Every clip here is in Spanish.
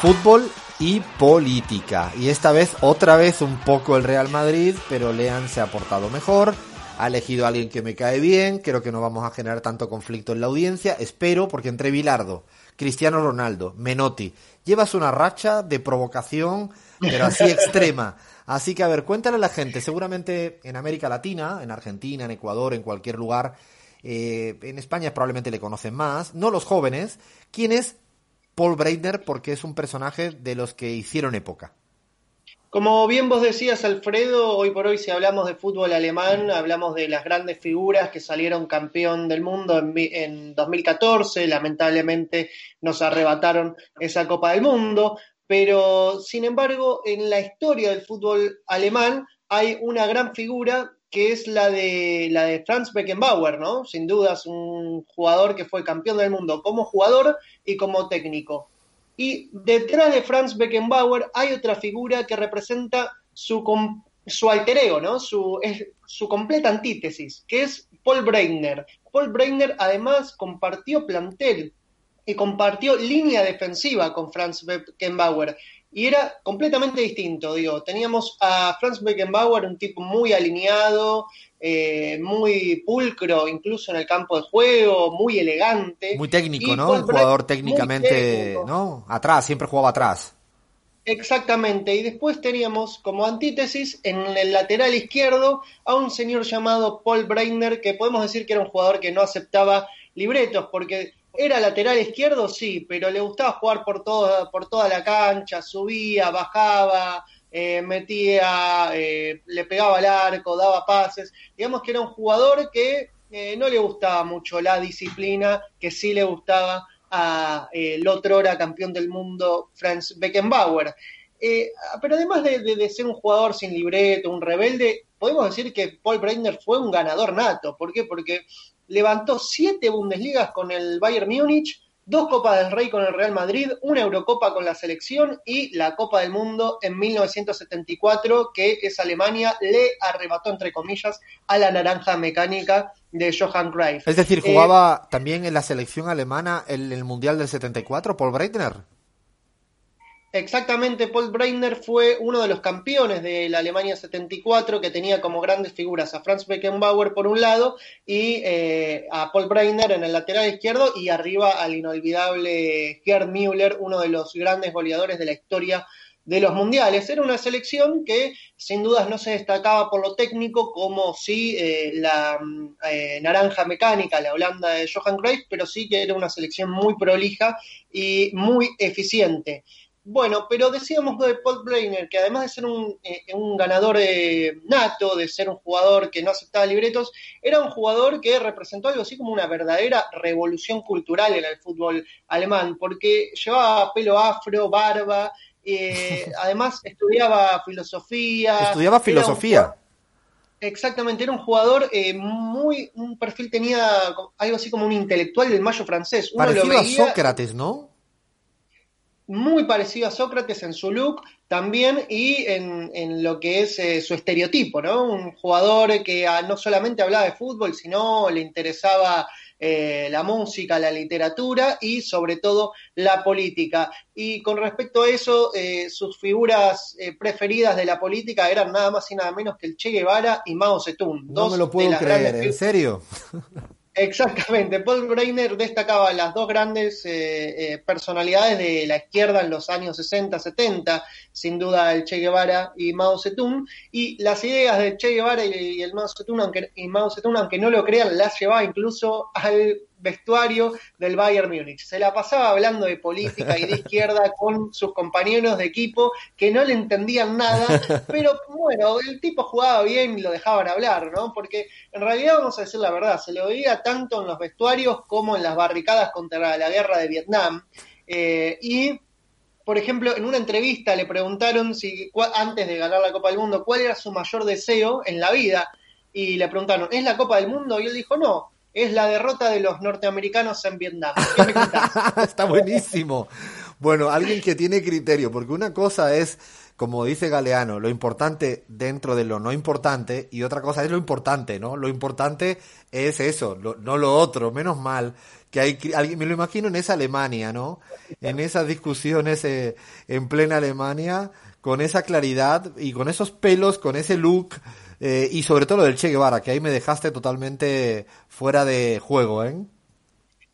fútbol y política. Y esta vez, otra vez, un poco el Real Madrid, pero Lean se ha portado mejor. Ha elegido a alguien que me cae bien. Creo que no vamos a generar tanto conflicto en la audiencia. Espero, porque entre Bilardo, Cristiano Ronaldo, Menotti, llevas una racha de provocación, pero así extrema. Así que, a ver, cuéntale a la gente. Seguramente en América Latina, en Argentina, en Ecuador, en cualquier lugar, eh, en España probablemente le conocen más, no los jóvenes. ¿Quién es Paul Breitner? Porque es un personaje de los que hicieron época. Como bien vos decías, Alfredo, hoy por hoy si hablamos de fútbol alemán, hablamos de las grandes figuras que salieron campeón del mundo en, en 2014, lamentablemente nos arrebataron esa Copa del Mundo, pero sin embargo en la historia del fútbol alemán hay una gran figura que es la de, la de Franz Beckenbauer, ¿no? Sin duda es un jugador que fue campeón del mundo como jugador y como técnico. Y detrás de Franz Beckenbauer hay otra figura que representa su, su alter ego, ¿no? Su, su completa antítesis, que es Paul Breitner. Paul Breitner además compartió plantel y compartió línea defensiva con Franz Beckenbauer y era completamente distinto, digo, teníamos a Franz Beckenbauer, un tipo muy alineado, eh, muy pulcro, incluso en el campo de juego, muy elegante. Muy técnico, ¿no? Un jugador técnicamente, ¿no? Atrás, siempre jugaba atrás. Exactamente, y después teníamos como antítesis en el lateral izquierdo a un señor llamado Paul Breitner, que podemos decir que era un jugador que no aceptaba libretos, porque era lateral izquierdo, sí, pero le gustaba jugar por toda, por toda la cancha, subía, bajaba, eh, metía, eh, le pegaba al arco, daba pases. Digamos que era un jugador que eh, no le gustaba mucho la disciplina, que sí le gustaba a el otro hora campeón del mundo, Franz Beckenbauer. Pero además de, de, ser un jugador sin libreto, un rebelde, podemos decir que Paul Breitner fue un ganador nato. ¿Por qué? Porque levantó siete Bundesligas con el Bayern Múnich, dos Copas del Rey con el Real Madrid, una Eurocopa con la selección y la Copa del Mundo en 1974, que es Alemania, le arrebató, entre comillas, a la naranja mecánica de Johan Cruyff. Es decir, jugaba eh, también en la selección alemana en el Mundial del 74, Paul Breitner. Exactamente, Paul Breitner fue uno de los campeones de la Alemania 74 que tenía como grandes figuras a Franz Beckenbauer por un lado y eh, a Paul Breitner en el lateral izquierdo y arriba al inolvidable Gerd Müller, uno de los grandes goleadores de la historia de los mundiales. Era una selección que sin dudas no se destacaba por lo técnico como si eh, la eh, naranja mecánica, la Holanda de Johan Cruyff, pero sí que era una selección muy prolija y muy eficiente. Bueno, pero decíamos de Paul Breiner, que además de ser un, eh, ganador eh, nato, de ser un jugador que no aceptaba libretos, era un jugador que representó algo así como una verdadera revolución cultural en el fútbol alemán, porque llevaba pelo afro, barba, eh, además estudiaba filosofía. Estudiaba filosofía. Exactamente, era un jugador muy, un perfil tenía algo así como un intelectual del mayo francés. Uno Parecido a Sócrates, ¿no? Muy parecido a Sócrates en su look también y en, lo que es eh, su estereotipo, ¿no? Un jugador que ah, no solamente hablaba de fútbol, sino le interesaba eh, la música, la literatura y sobre todo la política. Y con respecto a eso, eh, sus figuras preferidas de la política eran nada más y nada menos que el Che Guevara y Mao Zedong. No me lo puedo creer, ¿en serio? Exactamente, Paul Breiner destacaba las dos grandes eh, eh, personalidades de la izquierda en los años 60, 70, sin duda el Che Guevara y Mao Zedong, y las ideas del Che Guevara y, el Mao Zedong, aunque, y Mao Zedong, aunque no lo crean, las llevaba incluso al vestuario del Bayern Múnich. Se la pasaba hablando de política y de izquierda con sus compañeros de equipo que no le entendían nada, pero bueno, el tipo jugaba bien y lo dejaban hablar, ¿no? Porque en realidad, vamos a decir la verdad, se le oía tanto en los vestuarios como en las barricadas contra la guerra de Vietnam. Eh, y por ejemplo, en una entrevista le preguntaron si antes de ganar la Copa del Mundo cuál era su mayor deseo en la vida y le preguntaron, ¿es la Copa del Mundo? Y él dijo, no, es la derrota de los norteamericanos en Vietnam. Está buenísimo. Bueno, alguien que tiene criterio, porque una cosa es, como dice Galeano, lo importante dentro de lo no importante y otra cosa es lo importante, ¿no? Lo importante es eso, no lo otro, menos mal que hay alguien me lo imagino en esa Alemania, ¿no? En esas discusiones eh, en plena Alemania con esa claridad y con esos pelos, con ese look eh, y sobre todo lo del Che Guevara, que ahí me dejaste totalmente fuera de juego, ¿eh?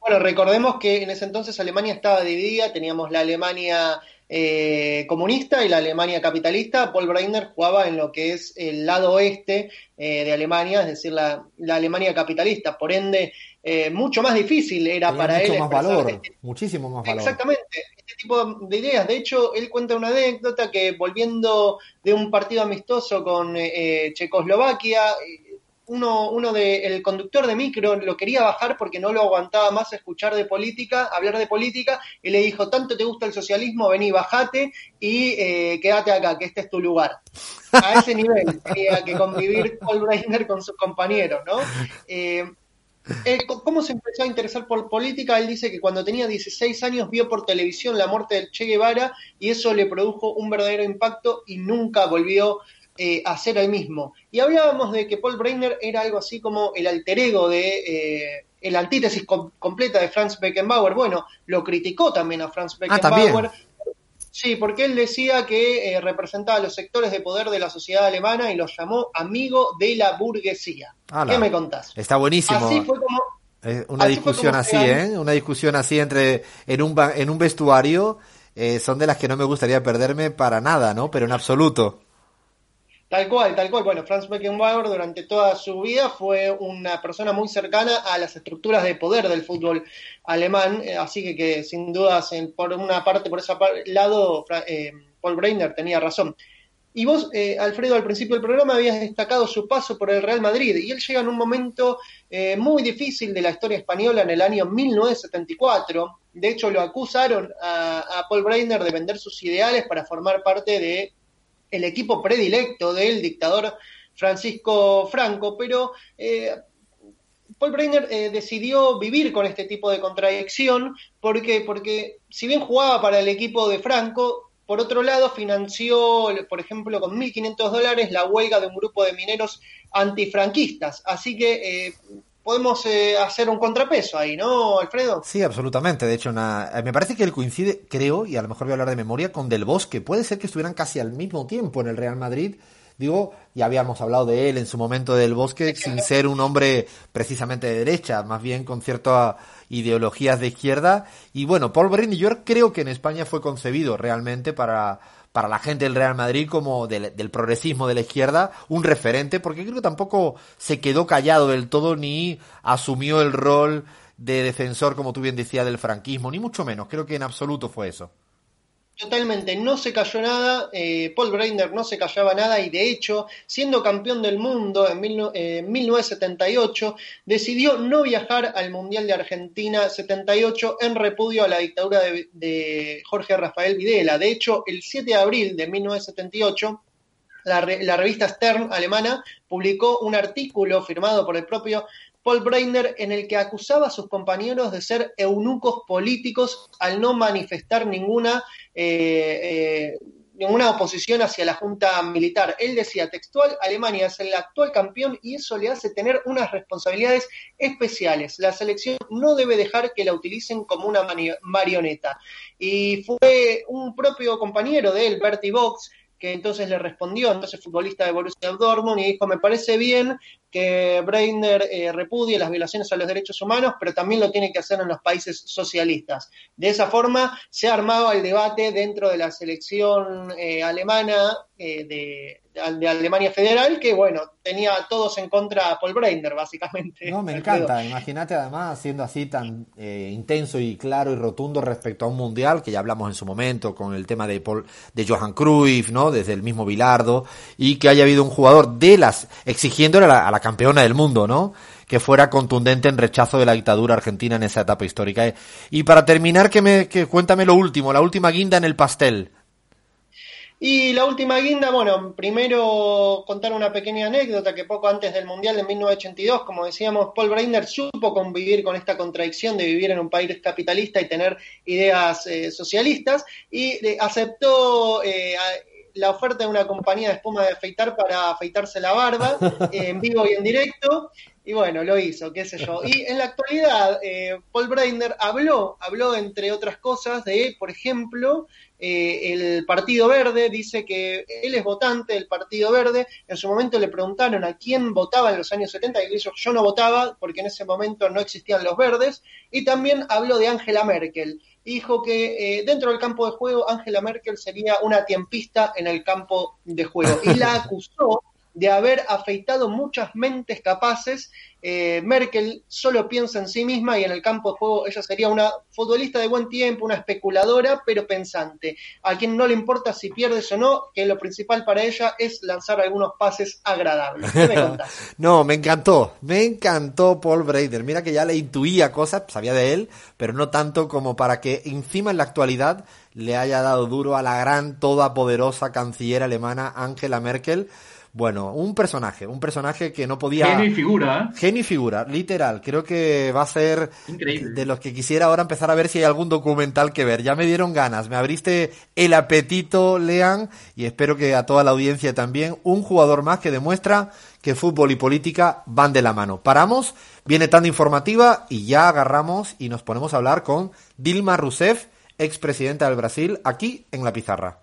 Bueno, recordemos que en ese entonces Alemania estaba dividida, teníamos la Alemania eh, comunista y la Alemania capitalista. Paul Breitner jugaba en lo que es el lado oeste eh, de Alemania, es decir, la, Alemania capitalista. Por ende, eh, mucho más difícil era para mucho él. Más valor, este muchísimo más valor. Exactamente, tipo de ideas. De hecho, él cuenta una anécdota que volviendo de un partido amistoso con Checoslovaquia, uno, uno de, el conductor de micro lo quería bajar porque no lo aguantaba más escuchar de política, hablar de política, y le dijo, tanto te gusta el socialismo, vení, bajate y eh, quédate acá, que este es tu lugar. A ese nivel tenía que convivir Paul Breiner con sus compañeros, ¿no? Eh, eh, ¿Cómo se empezó a interesar por política? Él dice que cuando tenía 16 años vio por televisión la muerte del Che Guevara y eso le produjo un verdadero impacto y nunca volvió eh, hacer el mismo. Y hablábamos de que Paul Breitner era algo así como el alter ego de eh, el antítesis completa de Franz Beckenbauer. Bueno, lo criticó también a Franz ah, Beckenbauer. Sí, porque él decía que eh, representaba los sectores de poder de la sociedad alemana y los llamó amigo de la burguesía. ¿Qué me contás? Está buenísimo. Así fue como una discusión así, ¿eh? Una discusión así entre en un en un vestuario son de las que no me gustaría perderme para nada, ¿no? Pero en absoluto. Tal cual, tal cual. Bueno, Franz Beckenbauer durante toda su vida fue una persona muy cercana a las estructuras de poder del fútbol alemán, eh, así que, que sin dudas, por una parte, por ese lado, eh, Paul Breiner tenía razón. Y vos, eh, Alfredo, al principio del programa habías destacado su paso por el Real Madrid y él llega en un momento muy difícil de la historia española en el año 1974. De hecho, lo acusaron a, a Paul Breiner de vender sus ideales para formar parte de el equipo predilecto del dictador Francisco Franco, pero eh, Paul Breiner eh, decidió vivir con este tipo de contradicción porque, porque si bien jugaba para el equipo de Franco, por otro lado financió, por ejemplo, con 1.500 dólares la huelga de un grupo de mineros antifranquistas. Así que eh, podemos eh, hacer un contrapeso ahí, ¿no, Alfredo? Sí, absolutamente. De hecho, eh, me parece que él coincide, creo, y a lo mejor voy a hablar de memoria, con Del Bosque. Puede ser que estuvieran casi al mismo tiempo en el Real Madrid. Digo, ya habíamos hablado de él en su momento del Bosque, sin ser un hombre precisamente de derecha, más bien con ciertas ideologías de izquierda. Y bueno, Paul Brini, yo creo que en España fue concebido realmente para para la gente del Real Madrid como del, progresismo de la izquierda un referente, porque creo que tampoco se quedó callado del todo ni asumió el rol de defensor, como tú bien decías, del franquismo, ni mucho menos. Creo que en absoluto fue eso. Totalmente, no se cayó nada, eh, Paul Breiner no se callaba nada y de hecho, siendo campeón del mundo en 1978, decidió no viajar al Mundial de Argentina 78 en repudio a la dictadura de, de Jorge Rafael Videla. De hecho, el 7 de abril de 1978, la, la revista Stern alemana publicó un artículo firmado por el propio Paul Breiner en el que acusaba a sus compañeros de ser eunucos políticos al no manifestar ninguna, eh, eh, ninguna oposición hacia la junta militar. Él decía textual, Alemania es el actual campeón y eso le hace tener unas responsabilidades especiales. La selección no debe dejar que la utilicen como una marioneta. Y fue un propio compañero de él, Bertie Box, que entonces le respondió, entonces futbolista de Borussia Dortmund, y dijo, me parece bien que Breiner eh, repudie las violaciones a los derechos humanos, pero también lo tiene que hacer en los países socialistas. De esa forma se ha armado el debate dentro de la selección eh, alemana eh, de, de Alemania Federal, que bueno, tenía a todos en contra a Paul Breiner, básicamente. No, me encanta. Imagínate además siendo así tan eh, intenso y claro y rotundo respecto a un mundial, que ya hablamos en su momento con el tema de Paul, de Johan Cruyff, ¿no? Desde el mismo Bilardo, y que haya habido un jugador de las, exigiéndole a la, campeona del mundo, ¿no? que fuera contundente en rechazo de la dictadura argentina en esa etapa histórica. Y para terminar, que me, que cuéntame lo último, la última guinda en el pastel. Y la última guinda, bueno, primero contar una pequeña anécdota que poco antes del Mundial de 1982, como decíamos, Paul Breitner supo convivir con esta contradicción de vivir en un país capitalista y tener ideas eh, socialistas y eh, aceptó eh, la oferta de una compañía de espuma de afeitar para afeitarse la barba en vivo y en directo. Y bueno, lo hizo, qué sé yo. Y en la actualidad, Paul Breitner habló, habló entre otras cosas de, por ejemplo, eh, el Partido Verde, dice que él es votante del Partido Verde. En su momento le preguntaron a quién votaba en los años 70 y dijo yo no votaba porque en ese momento no existían los verdes. Y también habló de Angela Merkel. Dijo que eh, dentro del campo de juego Angela Merkel sería una tiempista en el campo de juego y la acusó de haber afeitado muchas mentes capaces. Eh, Merkel solo piensa en sí misma y en el campo de juego ella sería una futbolista de buen tiempo, una especuladora, pero pensante, a quien no le importa si pierdes o no, que lo principal para ella es lanzar algunos pases agradables. ¿Qué me no, me encantó, me encantó Paul Brader. Mira que ya le intuía cosas, sabía de él, pero no tanto como para que encima en la actualidad le haya dado duro a la gran, toda poderosa canciller alemana Angela Merkel bueno, un personaje, un personaje que no podía... Genio y figura. ¿eh? Genio y figura, literal. Creo que va a ser Increíble. de los que quisiera ahora empezar a ver si hay algún documental que ver. Ya me dieron ganas, me abriste el apetito, Lean, y espero que a toda la audiencia también. Un jugador más que demuestra que fútbol y política van de la mano. Paramos, viene tan informativa y ya agarramos y nos ponemos a hablar con Dilma Rousseff, expresidenta del Brasil, aquí en la pizarra.